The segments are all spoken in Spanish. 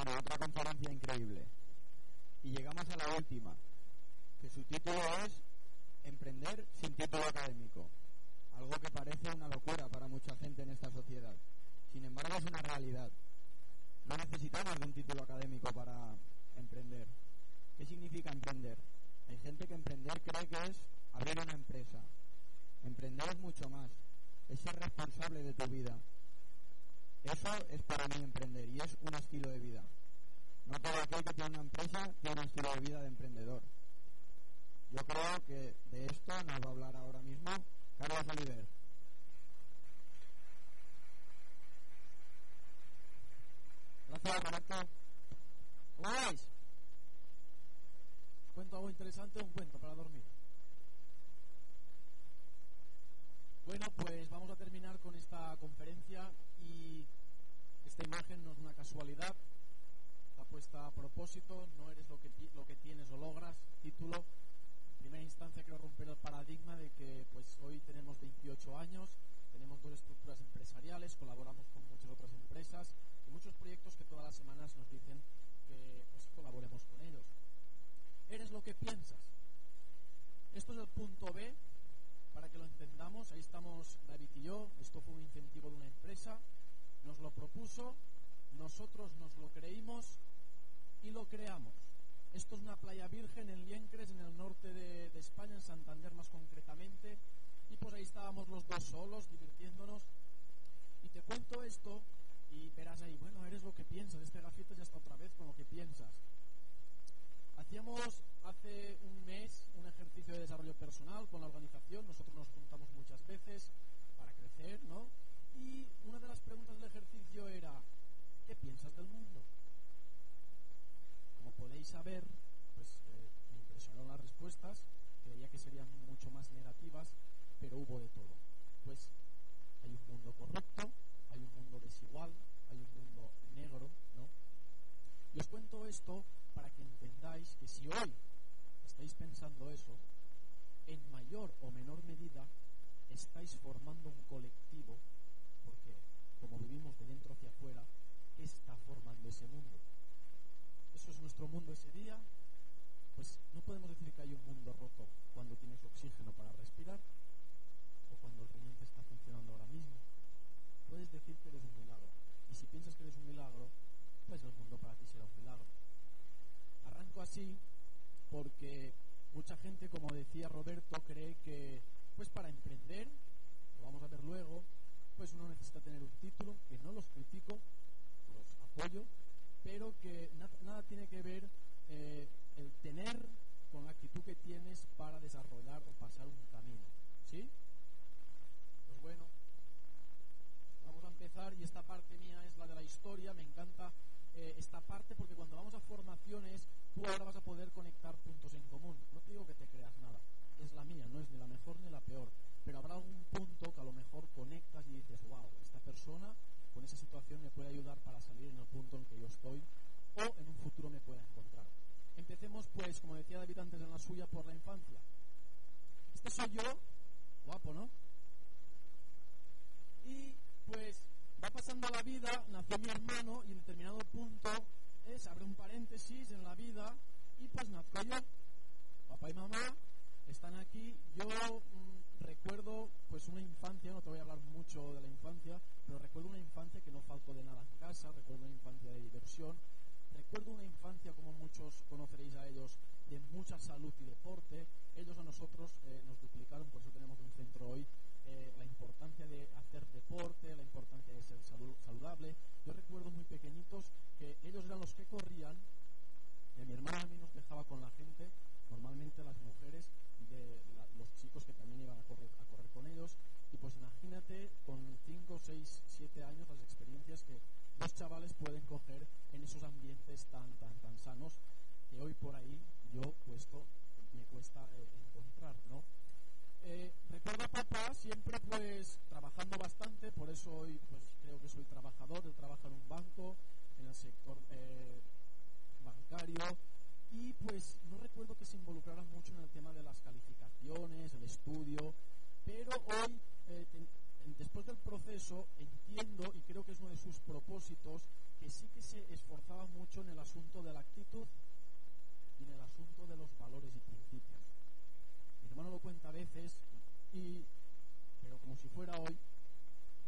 Otra conferencia increíble. Y llegamos a la última, que su título es Emprender sin título académico. Algo que parece una locura para mucha gente en esta sociedad. Sin embargo, es una realidad. No necesitamos de un título académico para emprender. ¿Qué significa emprender? Hay gente que emprender cree que es abrir una empresa. Emprender es mucho más. Es ser responsable de tu vida. Eso es para mí emprender y es un estilo de vida. No todo aquel que tiene una empresa tiene un estilo de vida de emprendedor. Yo creo que de esto nos va a hablar ahora mismo Carlos Oliver. Gracias, Roberto. ¿Cómo vais? ¿Os cuento algo interesante o un cuento para dormir? Bueno, pues vamos a terminar con esta conferencia esta imagen no es una casualidad, está puesta a propósito, no eres lo que, lo que tienes o logras, título. En primera instancia quiero romper el paradigma de que pues hoy tenemos 28 años, tenemos dos estructuras empresariales, colaboramos con muchas otras empresas y muchos proyectos que todas las semanas nos dicen que pues, colaboremos con ellos. Eres lo que piensas. Esto es el punto B, para que lo entendamos. Ahí estamos David y yo. Esto fue un incentivo de una empresa. Nos lo propuso, nosotros nos lo creímos y lo creamos. Esto es una playa virgen en Liencres, en el norte de, de España, en Santander más concretamente. Y pues ahí estábamos los dos solos, divirtiéndonos. Y te cuento esto y verás ahí, bueno, eres lo que piensas. Este gafito ya está otra vez con lo que piensas. Hacíamos hace un mes un ejercicio de desarrollo personal con la organización. Nosotros nos juntamos muchas veces para crecer, ¿no? Y una de las preguntas del ejercicio era, ¿qué piensas del mundo? Como podéis saber, pues eh, me impresionaron las respuestas. Creía que serían mucho más negativas, pero hubo de todo. Pues hay un mundo corrupto, hay un mundo desigual, hay un mundo negro, ¿no? Y os cuento esto para que entendáis que si hoy estáis pensando eso, en mayor o menor medida estáis formando un colectivo, como vivimos de dentro hacia afuera, ¿qué está formando ese mundo? ¿Eso es nuestro mundo ese día? Pues no podemos decir que hay un mundo roto cuando tienes oxígeno para respirar o cuando el riñón está funcionando ahora mismo. Puedes decir que eres un milagro. Y si piensas que eres un milagro, pues el mundo para ti será un milagro. Arranco así porque mucha gente, como decía Roberto, cree que pues para emprender, lo vamos a ver luego, pues uno necesita tener un título, que no los critico, los apoyo, pero que na nada tiene que ver eh, el tener con la actitud que tienes para desarrollar o pasar un camino. ¿Sí? Pues bueno, vamos a empezar y esta parte mía es la de la historia, me encanta eh, esta parte porque cuando vamos a formaciones tú ahora vas a poder conectar puntos en común. No te digo que te creas nada, es la mía, no es ni la mejor ni la peor, pero habrá algún punto que a lo mejor conectas y dices, wow, esta persona con esa situación me puede ayudar para salir en el punto en que yo estoy o en un futuro me pueda encontrar. Empecemos pues, como decía David antes en la suya, por la infancia. Este soy yo, guapo, ¿no? Y pues va pasando la vida, nació mi hermano y en determinado punto es, abre un paréntesis en la vida y pues nazco yo. Papá y mamá están aquí. Yo recuerdo pues una infancia, no te voy a hablar mucho de la infancia, pero recuerdo una infancia que no faltó de nada en casa, recuerdo una infancia de diversión, recuerdo una infancia como muchos conoceréis a ellos de mucha salud y deporte. Ellos a nosotros eh, nos duplicaron, por eso tenemos un centro hoy eh, la importancia de hacer deporte, la importancia de ser salud, saludable. Yo recuerdo muy pequeñitos que ellos eran los que corrían, y mi hermana a mí nos dejaba con la gente, normalmente las mujeres de la, los chicos que también iban a correr, con ellos. Y pues imagínate con 5, 6, 7 años las experiencias que los chavales pueden coger en esos ambientes tan, tan, tan sanos que hoy por ahí yo puesto me cuesta eh, encontrar, ¿no? Eh, recuerdo papá siempre pues trabajando bastante, por eso hoy pues creo que soy trabajador, él trabaja en un banco, en el sector eh, bancario y pues no recuerdo que se involucrara mucho en el tema de las calificaciones, el estudio, pero hoy eh, después del proceso entiendo y creo que es uno de sus propósitos que sí que se esforzaba mucho en el asunto de la actitud y en el asunto de los valores y principios. Mi hermano lo cuenta a veces, y, pero como si fuera hoy,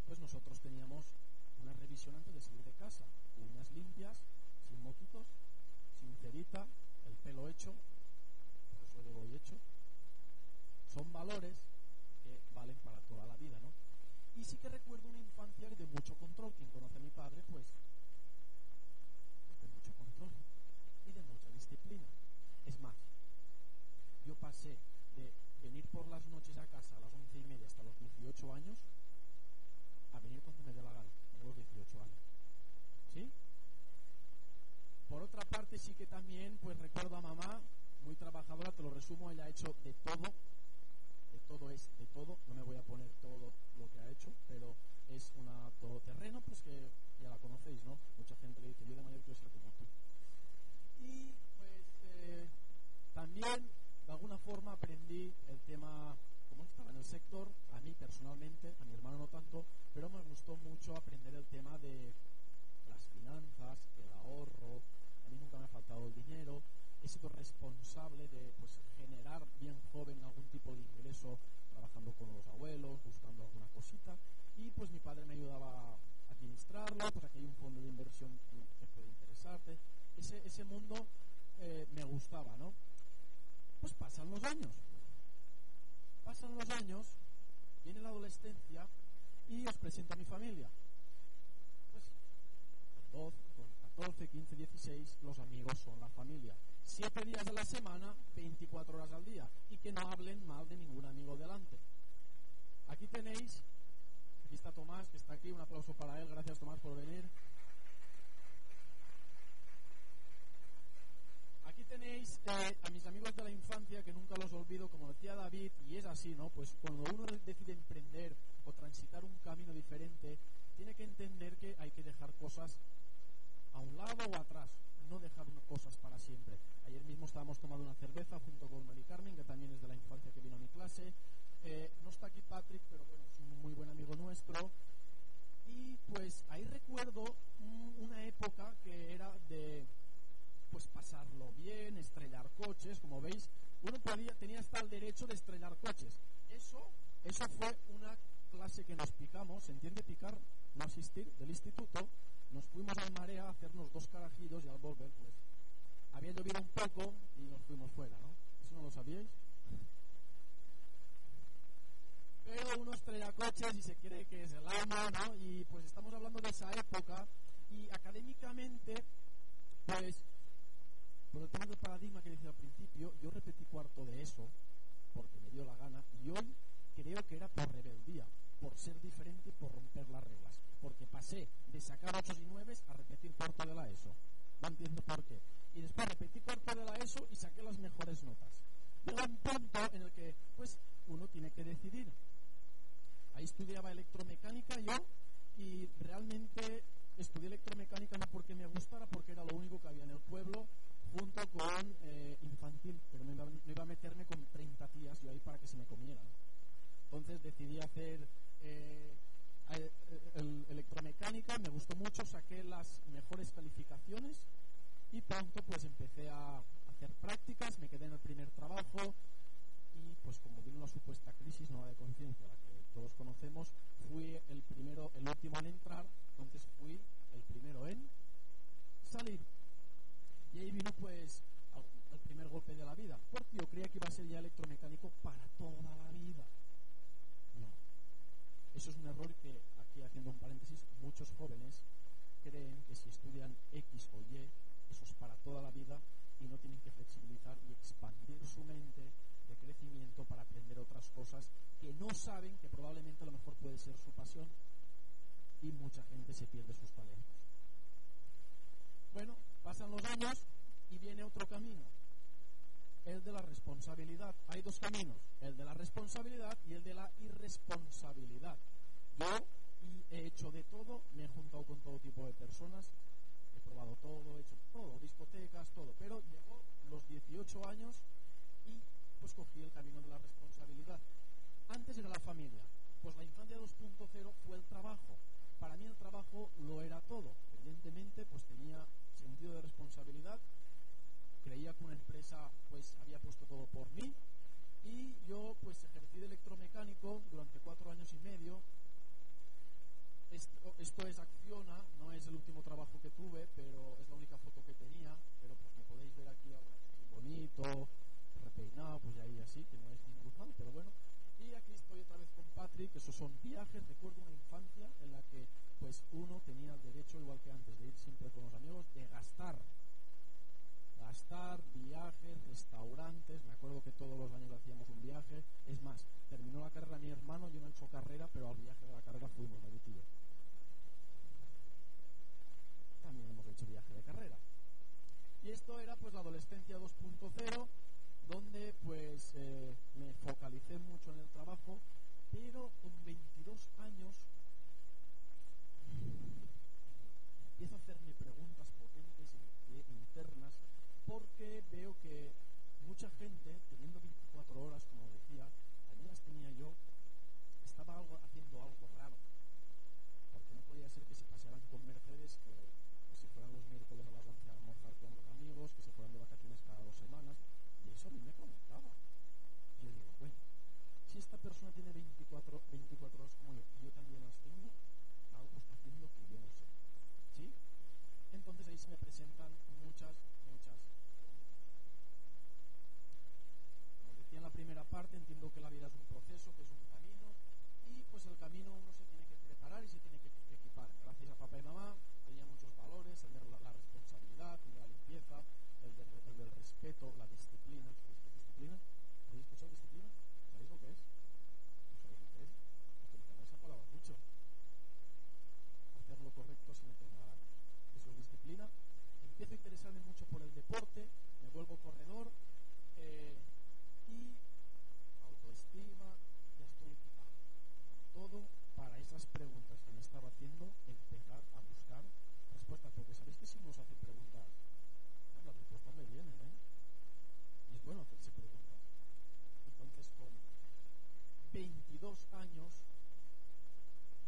pues nosotros teníamos una revisión antes de salir de casa, uñas limpias, sin moquitos, sin cerita, el pelo hecho, eso llevo hoy hecho. Son valores que valen para toda la vida, ¿no? Y sí que recuerdo una infancia de mucho control. Quien conoce a mi padre, pues, de mucho control y de mucha disciplina. Es más, yo pasé de venir por las noches a casa a las once y media hasta los 18 años a venir cuando me dé la gana, a los 18 años. ¿Sí? Por otra parte, sí que también, pues recuerdo a mamá, muy trabajadora, te lo resumo, ella ha hecho de todo, todo es de todo, no me voy a poner todo lo que ha hecho, pero es una todoterreno, pues que ya la conocéis, ¿no? Mucha gente le dice, yo de mayor quiero ser como tú. Y pues eh, también, de alguna forma, aprendí el tema, como estaba en el sector, a mí personalmente, a mi hermano no tanto, pero me gustó mucho aprender el tema de las finanzas, el ahorro, a mí nunca me ha faltado el dinero, he sido responsable de pues, generar bien joven algún tipo de ingreso trabajando con los abuelos, buscando alguna cosita, y pues mi padre me ayudaba a administrarlo, pues aquí hay un fondo de inversión que puede interesarte. Ese, ese mundo eh, me gustaba, ¿no? Pues pasan los años. Pasan los años, viene la adolescencia y os presento a mi familia. Pues con 12, con 14, 15, 16, los amigos son la familia. Siete días a la semana, 24 horas al día. Y que no hablen mal de ningún amigo delante. Aquí tenéis, aquí está Tomás, que está aquí, un aplauso para él, gracias Tomás por venir. Aquí tenéis eh, a mis amigos de la infancia, que nunca los olvido, como decía David, y es así, ¿no? Pues cuando uno decide emprender o transitar un camino diferente, tiene que entender que hay que dejar cosas a un lado o atrás, no dejar cosas para siempre. Ayer mismo estábamos tomando una cerveza junto con Mari Carmen, que también es de la infancia que vino a mi clase. Eh, no está aquí Patrick, pero bueno, es un muy buen amigo nuestro. Y pues ahí recuerdo una época que era de pues pasarlo bien, estrellar coches, como veis, uno podía, tenía hasta el derecho de estrellar coches. Eso, eso fue una clase que nos picamos, ¿se entiende picar? No asistir del instituto, nos fuimos al marea a hacernos dos carajillos y al volver, pues, había llovido un poco y nos fuimos fuera, ¿no? ¿Eso no lo sabíais? Pero uno estrella coches y se cree que es el amo, ¿no? Y pues estamos hablando de esa época y académicamente, pues, por el tema del paradigma que decía al principio, yo repetí cuarto de eso porque me dio la gana y hoy creo que era por rebeldía, por ser diferente y por romper las reglas. Porque pasé de sacar 8 y 9 a repetir cuarto de la ESO. No entiendo por qué. Y después repetí cuarto de la ESO y saqué las mejores notas. Llega un punto en el que, pues, uno tiene que decidir. Ahí estudiaba electromecánica yo y realmente estudié electromecánica no porque me gustara, porque era lo único que había en el pueblo, junto con eh, infantil, pero no iba, no iba, a meterme con 30 tías yo ahí para que se me comieran. Entonces decidí hacer eh, el, electromecánica, me gustó mucho, saqué las mejores calificaciones y pronto pues empecé a hacer prácticas, me quedé en el primer trabajo y pues como vino la supuesta crisis nueva de conciencia, la que todos conocemos, fui el primero, el último en entrar, entonces fui el primero en salir. Y ahí vino pues el primer golpe de la vida, porque yo creía que iba a ser ya electromecánico para toda la vida. Eso es un error que, aquí haciendo un paréntesis, muchos jóvenes creen que si estudian X o Y, eso es para toda la vida y no tienen que flexibilizar y expandir su mente de crecimiento para aprender otras cosas que no saben que probablemente a lo mejor puede ser su pasión y mucha gente se pierde sus talentos. Bueno, pasan los años y viene otro camino, el de la responsabilidad. Hay dos caminos, el de la responsabilidad y el de la irresponsabilidad. Yo he hecho de todo, me he juntado con todo tipo de personas, he probado todo, he hecho todo, discotecas, todo, pero llegó los 18 años y pues cogí el camino de la responsabilidad. Antes era la familia, pues la infancia 2.0 fue el trabajo. Para mí el trabajo lo era todo. evidentemente pues tenía sentido de responsabilidad, creía que una empresa pues había puesto todo por mí y yo pues ejercí de electromecánico durante cuatro años y medio. Esto, esto es Acciona, no es el último trabajo que tuve, pero es la única foto que tenía, pero pues me podéis ver aquí ahora bonito, repeinado, pues ahí así, que no es ningún mal, pero bueno. Y aquí estoy otra vez con Patrick, esos son viajes, recuerdo una infancia en la que pues uno tenía el derecho, igual que antes, de ir siempre con los amigos, de gastar. Gastar, viajes, restaurantes, me acuerdo que todos los años hacíamos un viaje. Es más, terminó la carrera mi hermano, yo no he hecho carrera, pero al viaje de la carrera fuimos, y yo. También hemos hecho viaje de carrera. Y esto era pues la adolescencia 2.0, donde pues eh, me focalicé mucho en el trabajo, pero con 22 años empiezo a hacerme preguntas potentes e internas porque veo que mucha gente, teniendo 24 horas, como decía, también las tenía yo, estaba algo, haciendo algo raro. Porque no podía ser que se pasaran con Mercedes, que pues, si fueran los miércoles a las 11 a almorzar con los amigos, que se fueran de vacaciones cada dos semanas, y eso a mí me conectaba. Y yo digo, bueno, si esta persona tiene 24, 24 horas como yo, y yo también las tengo, algo está haciendo que yo no sé. ¿Sí? Entonces ahí se me presentan muchas, muchas. Como decía en la primera parte, entiendo que la vida es un proceso, que es un camino, y pues el camino uno se tiene que preparar y se tiene que equipar. Gracias a papá y mamá tenía muchos valores, el de la, la responsabilidad, el de la limpieza, el, de, el del respeto, la disciplina. ¿Sabéis qué es disciplina? ¿Habéis escuchado disciplina? ¿Sabéis lo que es? ¿No sabéis lo que es? Utilizamos esa palabra mucho. Hacer lo correcto sin hacer nada. Eso es disciplina. Empiezo a interesarme mucho por el deporte, me vuelvo corredor eh, y autoestima, ya estoy equipado. Todo para esas preguntas que me estaba haciendo, empezar a buscar respuestas. Porque sabéis que si uno se hace preguntas, pues las respuestas me vienen, ¿eh? Y es bueno hacerse preguntas. Entonces, con 22 años,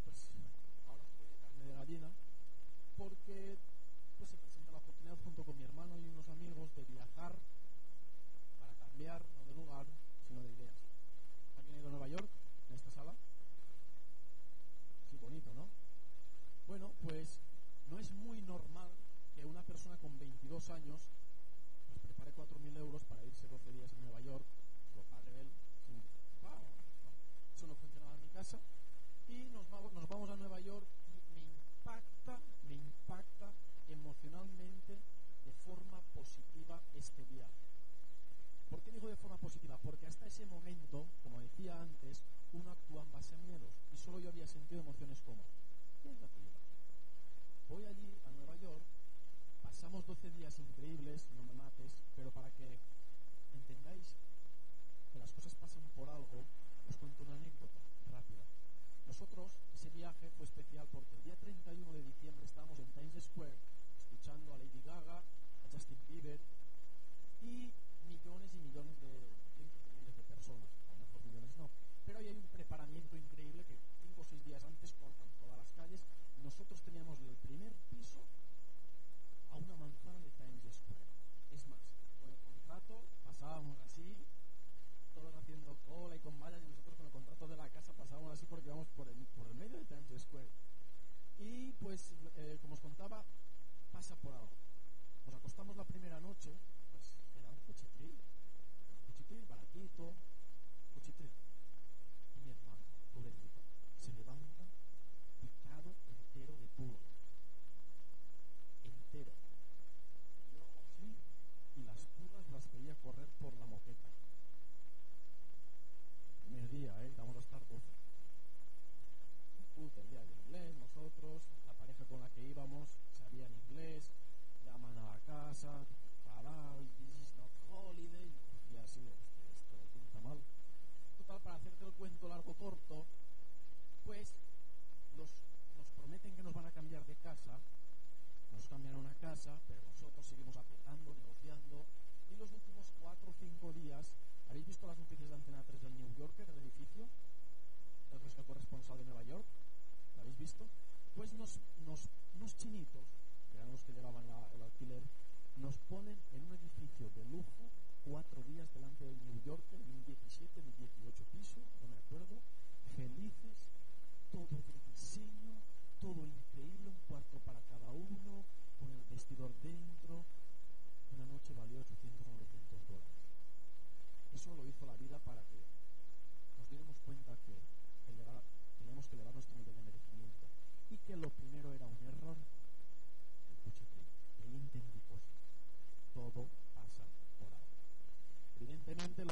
pues ahora estoy de carne de gallina, porque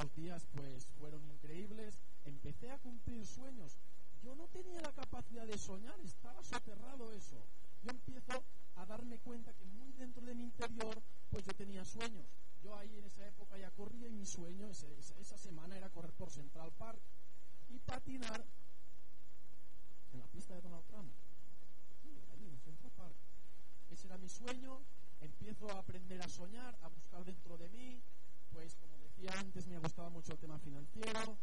los días pues fueron increíbles. Empecé a cumplir sueños. Yo no tenía la capacidad de soñar, estaba soterrado eso. Yo empiezo a darme cuenta que muy dentro de mi interior pues yo tenía sueños. Yo ahí en esa época ya corría y mi sueño esa, esa semana era correr por Central Park y patinar en la pista de Donald Trump. Sí, ahí en Central Park. Ese era mi sueño. Empiezo a aprender a soñar, a buscar dentro de mí. Antes, me gustaba mucho el tema financiero.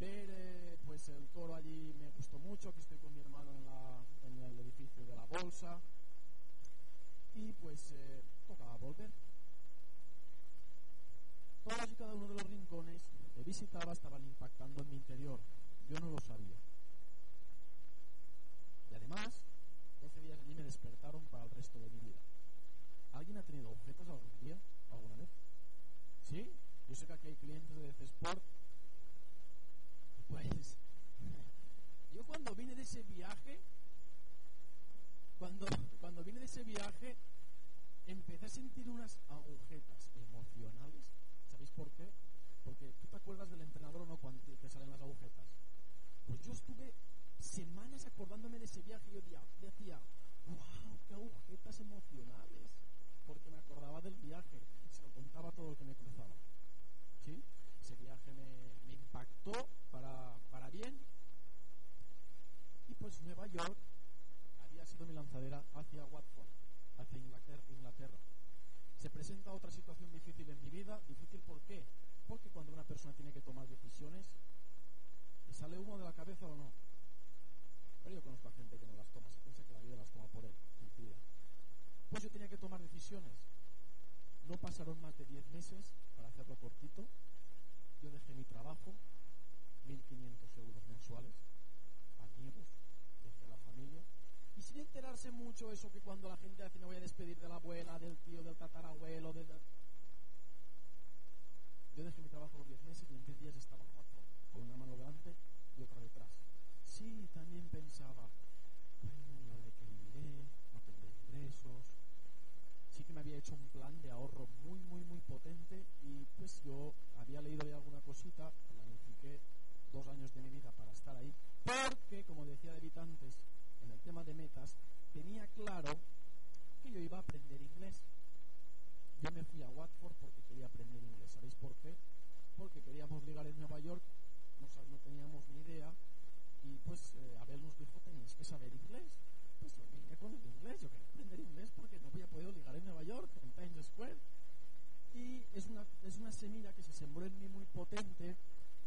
Ver pues el toro allí me gustó mucho, que estoy con mi hermano en el edificio de la bolsa. Y pues eh, tocaba volver. Todos y cada uno de los rincones que visitaba estaban impactando en mi interior. Yo no lo sabía. Y además, 12 días allí me despertaron para el resto de mi vida. ¿Alguien ha tenido objetos algún día? ¿Alguna vez? ¿Sí? Yo sé que aquí hay clientes de Sport. Pues, yo cuando vine de ese viaje, cuando, cuando vine de ese viaje, empecé a sentir unas agujetas emocionales. ¿Sabéis por qué? Porque tú te acuerdas del entrenador o no cuando te salen las agujetas. Pues yo estuve semanas acordándome de ese viaje y yo decía, wow, qué agujetas emocionales. Porque me acordaba del viaje, se lo contaba todo lo que me cruzaba. ¿Sí? Ese viaje me, impactó para, para bien. Y pues Nueva York había sido mi lanzadera hacia Watford, hacia Inglaterra. Se presenta otra situación difícil en mi vida. ¿Difícil por qué? Porque cuando una persona tiene que tomar decisiones, ¿le sale humo de la cabeza o no? Pero yo conozco a gente que no las toma, se piensa que la vida las toma por él. Mentira. Pues yo tenía que tomar decisiones. No pasaron más de 10 meses, hacerlo cortito. Yo dejé mi trabajo, 1.500 euros mensuales, amigos, dejé la familia. Y sin enterarse mucho eso que cuando la gente hace, no voy a despedir de la abuela, del tío, del tatarabuelo, del... Yo dejé mi trabajo los 10 meses y en 10 días estaba cuatro, con una mano delante y otra detrás. Sí, también pensaba, bueno, ¿y ahora de qué viviré? No tendré ingresos. Sí que me había hecho un plan de ahorro muy, muy, muy potente y pues yo había leído ya alguna cosita, planifiqué dos años de mi vida para estar ahí, porque, como decía David antes, en el tema de metas, tenía claro que yo iba a aprender inglés. Yo me fui a Watford porque quería aprender inglés. ¿Sabéis por qué? Porque queríamos ligar en Nueva York, no, no teníamos ni idea, y pues eh, Abel nos dijo, tenéis que saber inglés. Con el inglés, yo quería aprender inglés porque no había podido ligar en Nueva York, en Times Square. Y es una, es una semilla que se sembró en mí muy potente,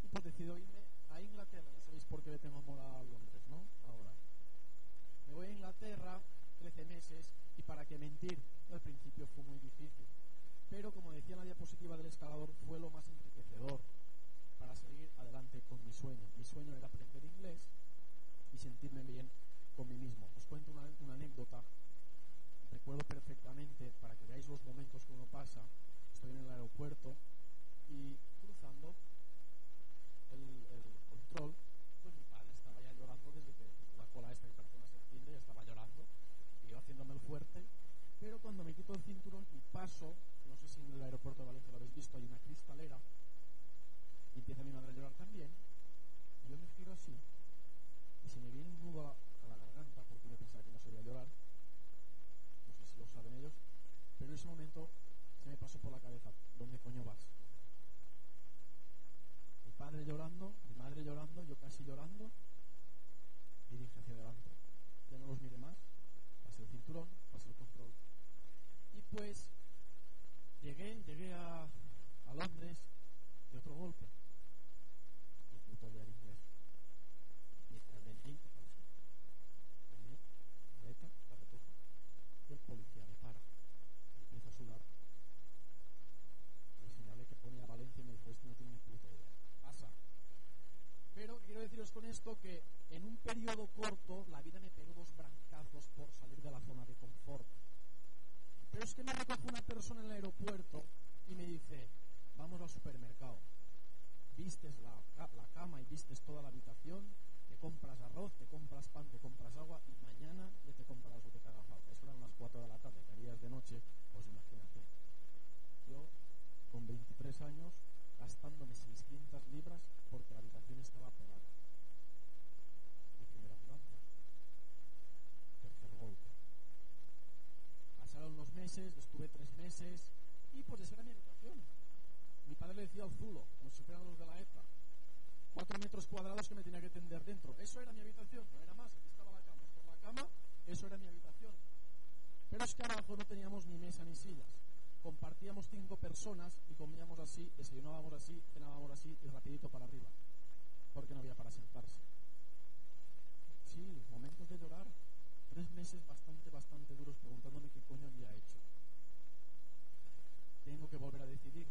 y pues decido irme a Inglaterra. No sabéis por qué le tengo amor a Londres, ¿no? Ahora. Me voy a Inglaterra 13 meses y para qué mentir, al principio fue muy difícil. Pero como decía la diapositiva del escalador, fue lo más enriquecedor para seguir adelante con mi sueño. Mi sueño era aprender inglés y sentirme bien con mí mismo. Cuento una, anécdota. Recuerdo perfectamente, para que veáis los momentos que uno pasa, estoy en el aeropuerto y cruzando el, control, pues mi padre estaba ya llorando desde que la cola esta que personas se entiende, ya estaba llorando, y yo haciéndome el fuerte, pero cuando me quito el cinturón y paso, no sé si en el aeropuerto de Valencia lo habéis visto, hay una cristalera, y empieza mi madre a llorar también, yo me giro así, y se me viene un nudo a, a la garganta, porque yo pensaba que no sabía llorar, no sé si lo saben ellos, en ese momento se me pasó por la cabeza, ¿dónde coño vas? Mi padre llorando, mi madre llorando, yo casi llorando, y dije hacia adelante. Ya no los mire más, pasé el cinturón, pasé el control. Y pues llegué, llegué a, a Londres de otro golpe. Y puto hablar inglés. Mientras vendí, vendí, maleta, la recojo. Y el policía me para, me empieza a sudar. Le señalé que ponía esto que en un periodo corto la vida me pegó dos brancazos por salir de la zona de confort. Pero es que me recoge una persona en el aeropuerto y me dice, vamos al supermercado. Vistes la, la cama y vistes toda la habitación, te compras arroz, te compras pan, te compras agua y mañana ya te compras lo que te haga falta. Eso eran unas 4 de la tarde, que de noche, pues imagínate. Yo, con 23 años, gastándome 600 libras porque la habitación estaba pelada. Mi primera mudanza. Tercer golpe. Pasaron los meses, estuve tres meses y esa era mi habitación. Mi padre le decía al zulo, como si fueran los de la ETA. Cuatro metros cuadrados que me tenía que tender dentro. Eso era mi habitación, no era más. Aquí estaba la cama. Es la cama, eso era mi habitación. Pero es que abajo no teníamos ni mesa ni sillas compartíamos cinco personas y comíamos así, desayunábamos así, cenábamos así y rapidito para arriba, porque no había para sentarse. Sí, momentos de llorar, tres meses bastante, bastante duros preguntándome qué coño había hecho. Tengo que volver a decidir,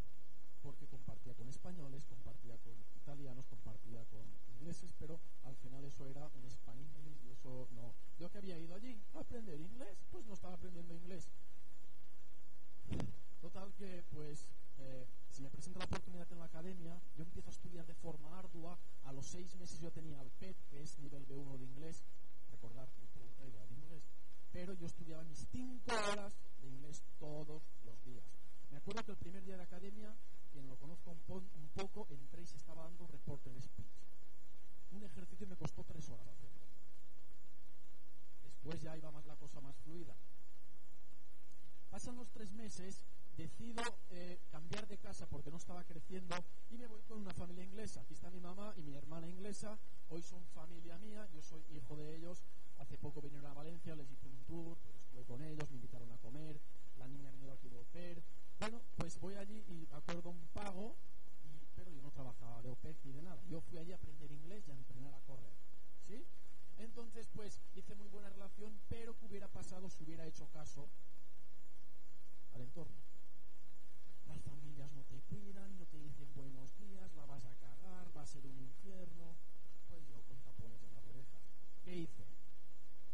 porque compartía con españoles, compartía con italianos, compartía con ingleses, pero al final eso era un español y eso no. Yo que había ido allí a aprender inglés, pues no estaba aprendiendo inglés. Total que, pues, eh, se me presenta la oportunidad en la academia, yo empiezo a estudiar de forma ardua, a los seis meses yo tenía el PET, que es nivel B1 de inglés, recordar que no idea de inglés, pero yo estudiaba mis cinco horas de inglés todos los días. Me acuerdo que el primer día de academia, quien lo conozco un, un poco, entré y se estaba dando reporte de speech. Un ejercicio me costó tres horas hacerlo. Después ya iba más la cosa más fluida. Pasan los tres meses decido eh, cambiar de casa porque no estaba creciendo y me voy con una familia inglesa. Aquí está mi mamá y mi hermana inglesa. Hoy son familia mía, yo soy hijo de ellos. Hace poco vinieron a Valencia, les hice un tour, estuve con ellos, me invitaron a comer. La niña venido aquí de au Bueno, pues voy allí y acuerdo un pago, pero yo no trabajaba de au ni de nada. Yo fui allí a aprender inglés y a entrenar a correr. ¿Sí? Entonces, pues hice muy buena relación, pero ¿qué hubiera pasado si hubiera hecho caso al entorno? las familias no te cuidan, no te dicen buenos días, la vas a cagar, va a ser un infierno. Pues yo con tapones en las orejas. ¿Qué hice?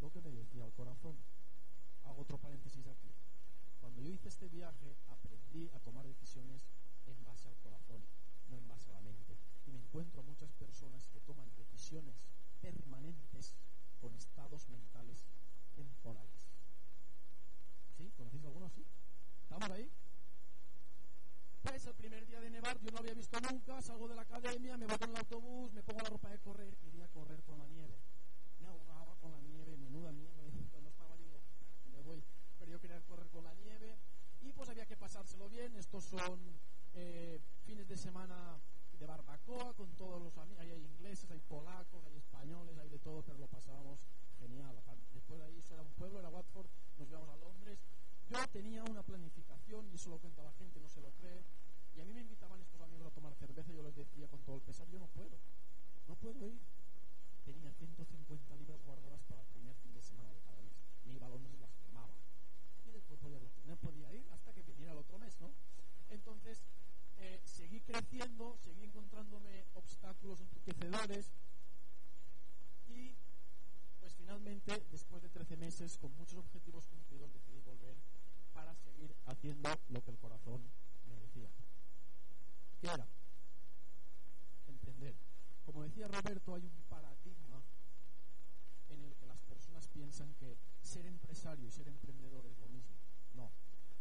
Lo que me decía el corazón. Hago otro paréntesis aquí. Cuando yo hice este viaje, aprendí a tomar decisiones en base al corazón, no en base a la mente. Y me encuentro muchas personas que toman decisiones permanentes con estados mentales temporales. ¿Sí? ¿Conocéis alguno así? ¿Estamos ahí? Pues el primer día de nevar, yo no había visto nunca, salgo de la academia, me voy con el autobús, me pongo la ropa de correr, quería correr con la nieve. Me ahogaba con la nieve, menuda nieve, cuando estaba allí, me voy, pero yo quería correr con la nieve y pues había que pasárselo bien. Estos son eh, fines de semana de barbacoa con todos los amigos, hay ingleses, hay polacos, hay españoles, hay de todo, pero lo pasábamos genial. Después de ahí, eso era un pueblo, era Watford, nos íbamos a Londres. Yo tenía una planificación, y eso lo cuenta la gente, no se lo cree, y a mí me invitaban estos amigos a tomar cerveza y yo les decía con todo el pesar, yo no puedo, no puedo ir. Tenía 150 libras guardadas para el primer fin de semana de cada mes. Me iba a Londres las no podía ir hasta que viniera el otro mes, ¿no? Entonces, eh, seguí creciendo, seguí encontrándome obstáculos enriquecedores y pues finalmente, después de 13 meses, con muchos objetivos cumplidos, decidí volver para seguir haciendo lo que el corazón me decía. ¿Qué era? Emprender. Como decía Roberto, hay un paradigma en el que las personas piensan que ser empresario y ser emprendedor es lo mismo. No.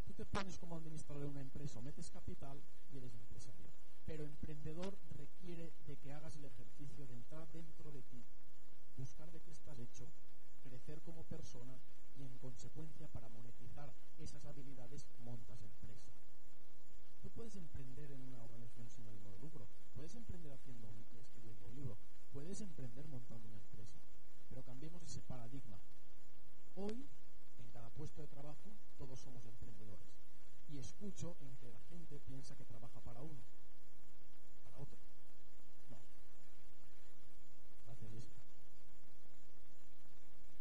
Tú te pones como administrador de una empresa o metes capital y eres empresario. Pero emprendedor requiere de que hagas el ejercicio de entrar dentro de ti, buscar de qué estás hecho, crecer como persona y en consecuencia para monetizar esas habilidades montas empresa. Tú puedes emprender en una organización sin ánimo de lucro, puedes emprender haciendo escribiendo un libro, puedes emprender montando una empresa, pero cambiemos ese paradigma. Hoy, en cada puesto de trabajo, todos somos emprendedores. Escucho en que la gente piensa que trabaja para uno, para otro. No.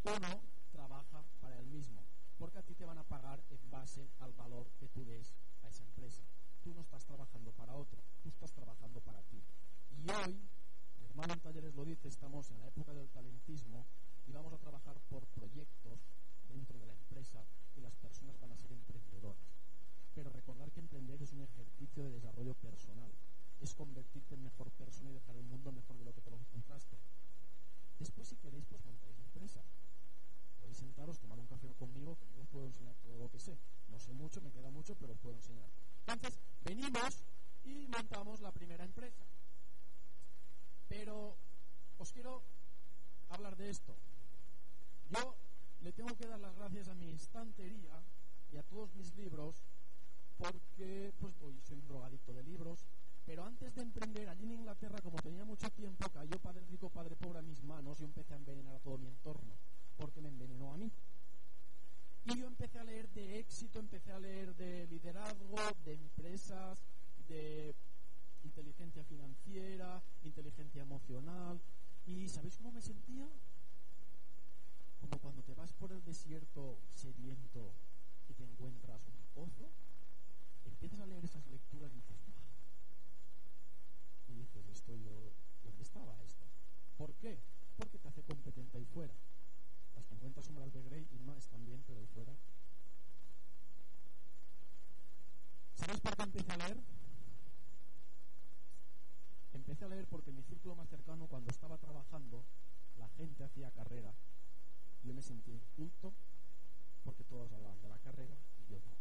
Uno trabaja para el mismo, porque a ti te van a pagar en base al valor que tú des a esa empresa. Tú no estás trabajando para otro, tú estás trabajando para ti. Y hoy, mi hermano en talleres lo dice, estamos en la época del talentismo y vamos a trabajar por proyectos dentro de la empresa y las personas van a ser emprendedoras. Pero recordar que emprender es un ejercicio de desarrollo personal, es convertirte en mejor persona y dejar el mundo mejor de lo que te lo encontraste. Después, si queréis, pues montáis empresa. Podéis sentaros, tomar un café conmigo, que yo os puedo enseñar todo lo que sé. No sé mucho, me queda mucho, pero os puedo enseñar. Entonces, venimos y montamos la primera empresa. Pero os quiero hablar de esto. Yo le tengo que dar las gracias a mi estantería y a todos mis libros porque pues voy, soy un drogadicto de libros, pero antes de emprender allí en Inglaterra, como tenía mucho tiempo, cayó padre rico, padre pobre a mis manos y empecé a envenenar a todo mi entorno, porque me envenenó a mí. Y yo empecé a leer de éxito, empecé a leer de liderazgo, de empresas, de inteligencia financiera, inteligencia emocional. ¿Y sabéis cómo me sentía? Como cuando te vas por el desierto sediento y te encuentras un pozo, empiezas a leer esas lecturas y dices, y dices, esto yo, ¿dónde estaba esto? ¿Por qué? Porque te hace competente ahí fuera. Las 50 sombras de Grey y más también, pero ahí fuera. ¿Sabéis por qué empecé a leer? Empecé a leer porque en mi círculo más cercano, cuando estaba trabajando, la gente hacía carrera. Yo me sentí inculto porque todos hablaban de la carrera y yo no.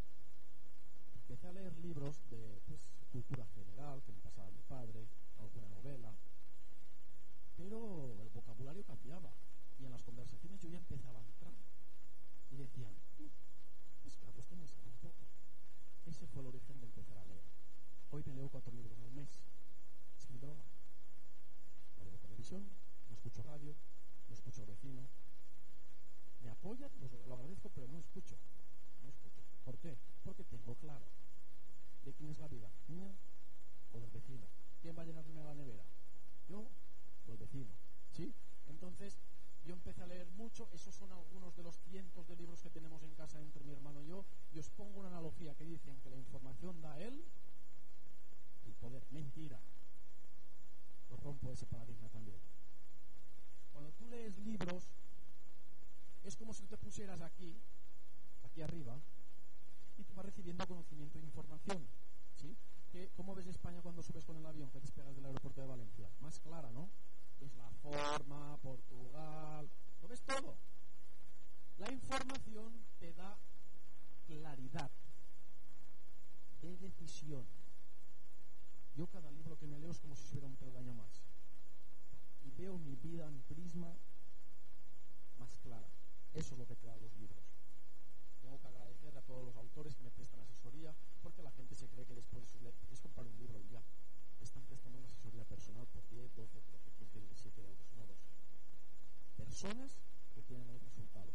Empecé a leer libros de pues, cultura general, que me pasaba mi padre, alguna novela, pero el vocabulario cambiaba y en las conversaciones yo ya empezaba a entrar y decían, pues claro, esto me sabe un poco. Ese fue el origen de empezar a leer. Hoy me leo cuatro libros al mes, sin droga. No veo televisión, no escucho radio, no escucho al vecino. Me apoyan, lo, lo agradezco, pero no escucho. No escucho. ¿Por qué? Porque tengo claro de quién es la vida, mía o del vecino. ¿Quién va a llenarme la nevera? ¿Yo o el vecino? ¿Sí? Entonces, yo empecé a leer mucho, esos son algunos de los cientos de libros que tenemos en casa entre mi hermano y yo, y os pongo una analogía que dicen que la información da él y poder. Mentira. Os rompo ese paradigma también. Cuando tú lees libros, es como si te pusieras aquí, aquí arriba, y tú vas recibiendo conocimiento e información. ¿sí? ¿Qué, ¿Cómo ves España cuando subes con el avión que despegas del aeropuerto de Valencia? Más clara, ¿no? Es la forma, Portugal, lo ves todo. La información te da claridad de decisión. Yo cada libro que me leo es como si fuera un peldaño más. Y veo mi vida en prisma más clara. Eso es lo que te da los libros. Tengo que agradecer a todos los autores que me prestan asesoría, porque la gente se cree que después de puedes comprar un libro y ya. Están prestando una asesoría personal por 10, 12, 13, 15, 17 euros, no lo sé. Personas que tienen el resultado.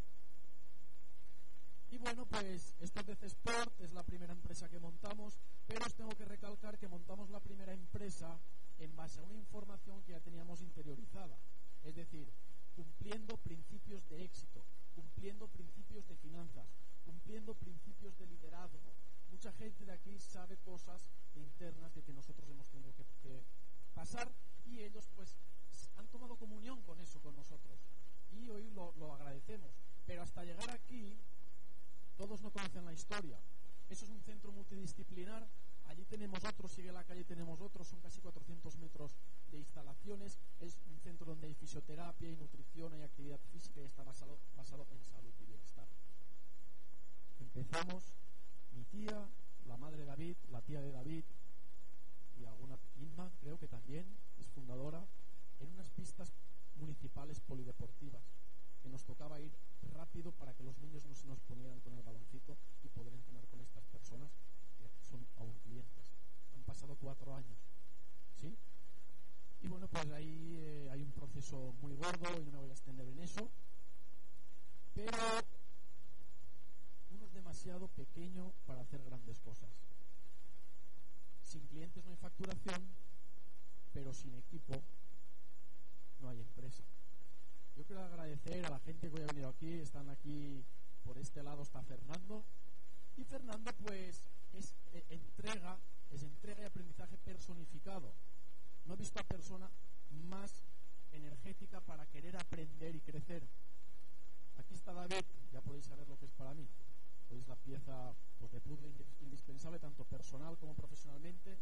Y bueno, pues esto es DC Sport, es la primera empresa que montamos, pero os tengo que recalcar que montamos la primera empresa en base a una información que ya teníamos interiorizada. Es decir, cumpliendo principios de éxito, cumpliendo principios de finanzas, cumpliendo principios de liderazgo. Mucha gente de aquí sabe cosas internas de que nosotros hemos tenido que, que pasar y ellos pues han tomado comunión con eso, con nosotros. Y hoy lo, lo agradecemos. Pero hasta llegar aquí, todos no conocen la historia. Eso es un centro multidisciplinar. Allí tenemos otro, sigue la calle, tenemos otro, son casi 400 metros de instalaciones. Es un centro donde hay fisioterapia y nutrición, hay actividad física y está basado, basado en salud y bienestar. Empezamos, mi tía, la madre de David, la tía de David y alguna Inma, creo que también es fundadora, en unas pistas municipales polideportivas que nos tocaba ir rápido para que los niños no se nos ponieran con el baloncito y poder entrenar con estas personas que son aún clientes. Han pasado cuatro años, ¿sí? Y bueno, pues ahí eh, hay un proceso muy gordo y no me voy a extender en eso, pero uno es demasiado pequeño para hacer grandes cosas. Sin clientes no hay facturación, pero sin equipo no hay empresa. Yo quiero agradecer a la gente que hoy ha venido aquí. Están aquí por este lado está Fernando. Y Fernando, pues, es eh, entrega, es entrega y aprendizaje personificado. No he visto a persona más energética para querer aprender y crecer. Aquí está David, ya podéis saber lo que es para mí. Es la pieza pues, de puzzle indispensable, tanto personal como profesionalmente.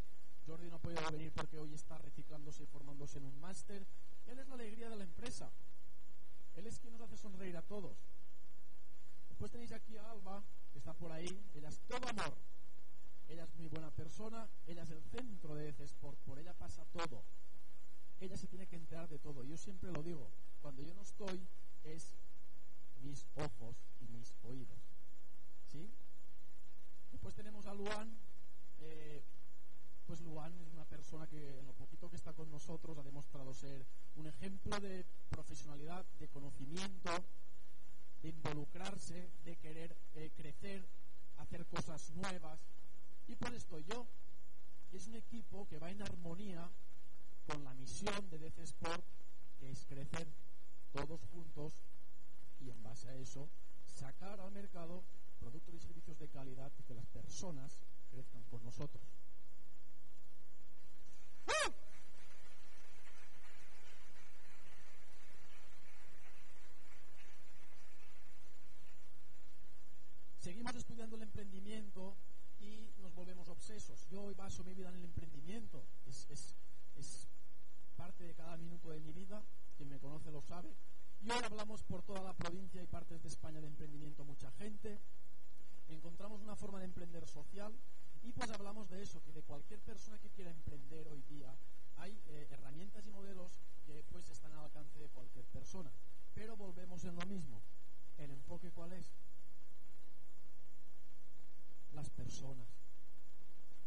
Jordi no ha podido venir porque hoy está reciclándose y formándose en un máster. Él es la alegría de la empresa. Él es quien nos hace sonreír a todos. Después tenéis aquí a Alba, que está por ahí. Ella es todo amor. Ella es muy buena persona. Ella es el centro de Sport. Por ella pasa todo. Ella se tiene que enterar de todo. Yo siempre lo digo. Cuando yo no estoy, es mis ojos y mis oídos. ¿Sí? Después tenemos a Luan. Eh, pues Luan es una persona que en lo poquito que está con nosotros ha ser un ejemplo de profesionalidad, de conocimiento, de involucrarse, de querer eh, crecer, hacer cosas nuevas. Y por esto yo. Es un equipo que va en armonía con la misión de DC Sport, que es crecer todos juntos y en base a eso sacar al mercado productos y servicios de calidad y que las personas crezcan con nosotros. Seguimos estudiando el emprendimiento y nos volvemos obsesos. Yo hoy baso mi vida en el emprendimiento. Es, es, es parte de cada minuto de mi vida. Quien me conoce lo sabe. Y hoy hablamos por toda la provincia y partes de España de emprendimiento mucha gente. Encontramos una forma de emprender social y pues hablamos de eso, que de cualquier persona que quiera emprender hoy día hay eh, herramientas y modelos que pues están al alcance de cualquier persona. Pero volvemos en lo mismo. ¿El enfoque cuál es? Las personas.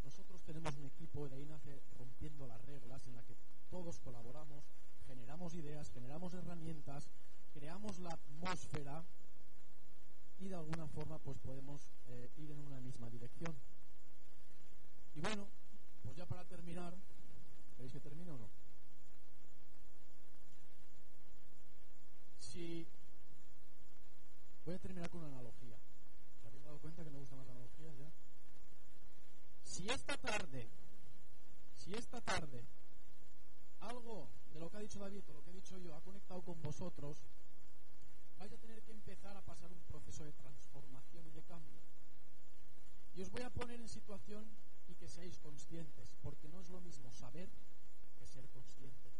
Nosotros tenemos un equipo, de nace rompiendo las reglas, en la que ideas, generamos herramientas, creamos la atmósfera y de alguna forma pues podemos eh, ir en una misma dirección. Y bueno, pues ya para terminar, ¿queréis que termine o no? Si voy a terminar con una analogía. ¿Os habéis dado cuenta que me gustan más analogías ya? Si esta tarde, si esta tarde algo de lo que ha dicho David o lo que he dicho yo ha conectado con vosotros, vais a tener que empezar a pasar un proceso de transformación y de cambio. Y os voy a poner en situación y que seáis conscientes, porque no es lo mismo saber que ser consciente.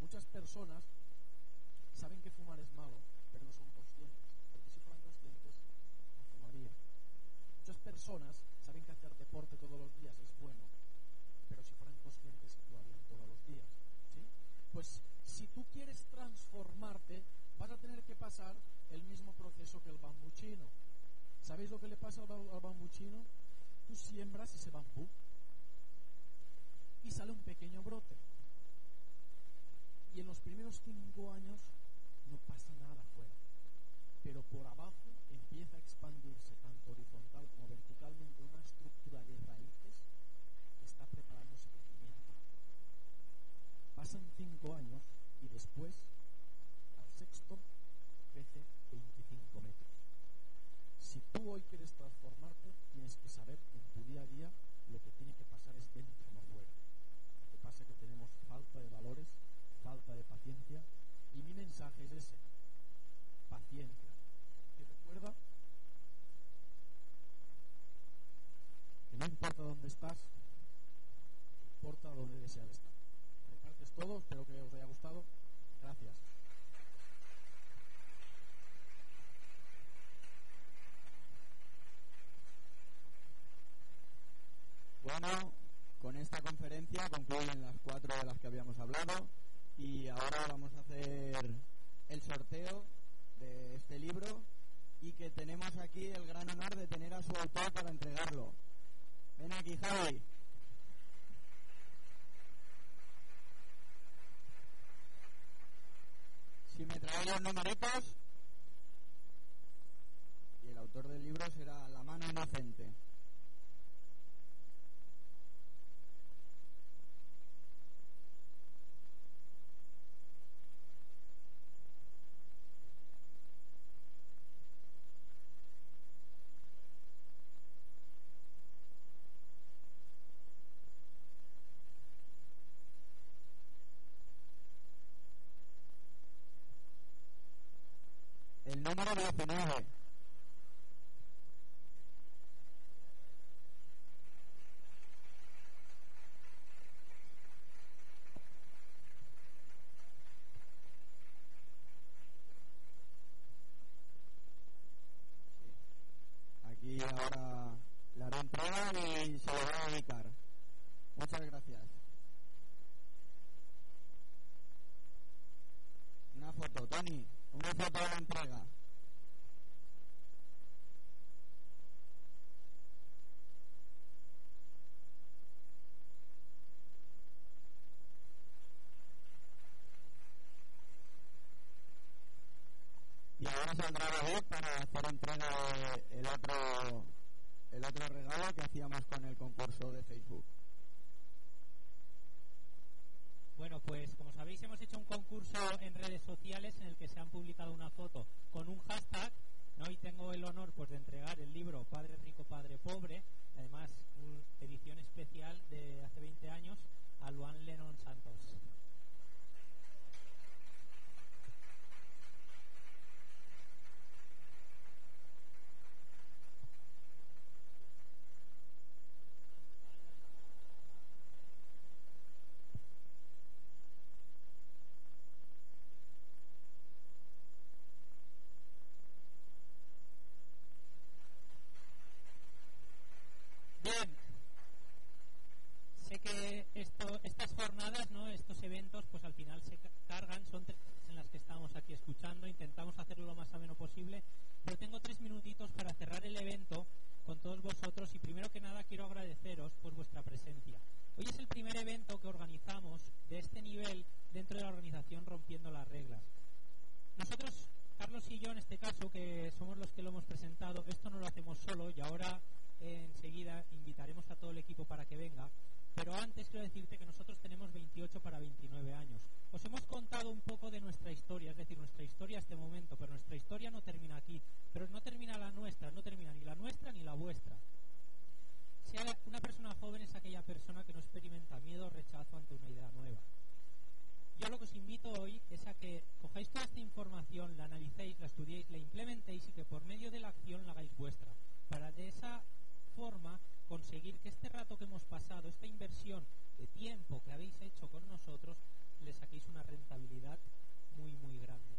Muchas personas saben que fumar es malo, pero no son conscientes, porque si fueran conscientes, no fumarían. Muchas personas saben que hacer deporte todos los días es bueno, pero si fueran conscientes, lo harían todos los días. ¿sí? Pues si tú quieres transformarte, vas a tener que pasar el mismo proceso que el bambuchino. ¿Sabéis lo que le pasa al, al bambuchino? tú siembras ese bambú y sale un pequeño brote. Y en los primeros cinco años no pasa nada afuera. Pero por abajo empieza a expandirse tanto horizontal como verticalmente una estructura de raíces que está preparando ese crecimiento. Pasan cinco años y después, al sexto, crece 25 metros. Si tú hoy quieres transformarte, tienes que saber en tu día a día lo que tiene que pasar es dentro, no fuera. Lo que pasa es que tenemos falta de valores, falta de paciencia, y mi mensaje es ese, paciencia. Y recuerda que no importa dónde estás, importa dónde deseas estar. Todo, espero que os haya gustado. Gracias. Bueno, con esta conferencia concluyen las cuatro de las que habíamos hablado y ahora vamos a hacer el sorteo de este libro y que tenemos aquí el gran honor de tener a su autor para entregarlo. Ven aquí, Javi. Si trae el número 19. Aquí ahora le haré entrega y se lo voy a dedicar. Muchas gracias. Una foto, Tony. Una foto de la entrega. Y ahora saldrá David para hacer entrega del otro, el otro regalo que hacíamos con el concurso de Facebook. Bueno, pues como sabéis hemos hecho un concurso en redes sociales en el que se han publicado una foto con un hashtag. ¿no? Y tengo el honor pues de entregar el libro Padre Rico, Padre Pobre, además una edición especial de hace 20 años a Luan Lennon Santos. Bien. Sé que esto, estas jornadas, ¿no? estos eventos, pues al final se ca- cargan, son tres en las que estamos aquí escuchando, intentamos hacerlo lo más ameno posible, pero tengo tres minutitos para cerrar el evento con todos vosotros y primero que nada quiero agradeceros vuestra presencia. Hoy es el primer evento que organizamos de este nivel dentro de la organización Rompiendo las Reglas. Nosotros, Carlos y yo en este caso, que somos los que lo hemos presentado, esto no lo hacemos solo y ahora eh, enseguida invitaremos a todo el equipo para que venga. Pero antes quiero decirte que nosotros tenemos 28 para 29 años. Os hemos contado un poco de nuestra historia, es decir, nuestra historia a este momento, pero nuestra historia no termina aquí. Pero no termina la nuestra, no termina ni la nuestra ni la vuestra. Una persona joven es aquella persona que no experimenta miedo o rechazo ante una idea nueva. Yo lo que os invito hoy es a que cojáis toda esta información, la analicéis, la estudiéis, la implementéis y que por medio de la acción la hagáis vuestra. Para de esa forma conseguir que este rato que hemos pasado, esta inversión de tiempo que habéis hecho con nosotros, le saquéis una rentabilidad muy, muy grande.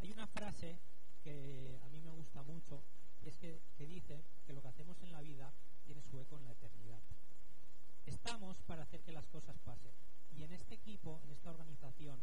Hay una frase que a mí me gusta mucho y es que, que dice que lo que hacemos en la vida tiene su eco en la eternidad. Estamos para hacer que las cosas pasen. Y en este equipo, en esta organización,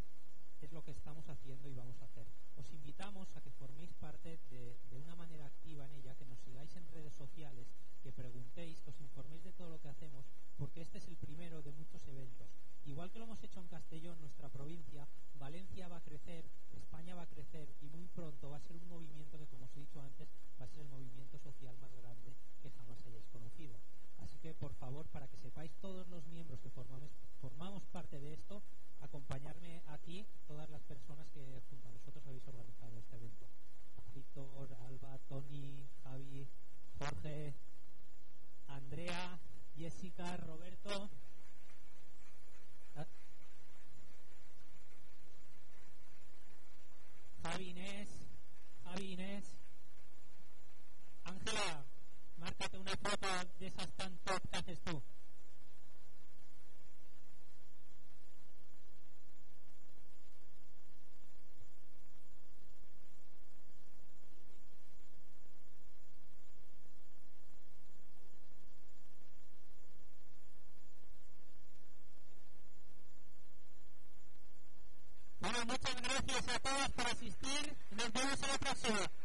es lo que estamos haciendo y vamos a hacer. Os invitamos a que forméis parte de, de una manera activa en ella, que nos sigáis en redes sociales, que preguntéis, que os informéis de todo lo que hacemos, porque este es el primero de muchos eventos. Igual que lo hemos hecho en Castellón, nuestra provincia, Valencia va a crecer, España va a crecer y muy pronto va a ser un movimiento que, como os he dicho antes, va a ser el movimiento social más grande que jamás hayáis conocido. Así que, por favor, para que sepáis todos los miembros que formamos, formamos parte de esto, acompañarme aquí, todas las personas que junto a nosotros habéis organizado este evento. Víctor, Alba, Tony, Javi, Jorge, Andrea, Jessica, Roberto. Ah. Javi Inés, Javi Inés. Ángela, márcate una foto de esas tan top que haces tú. Bueno, muchas gracias a todos por asistir nos vemos en la próxima.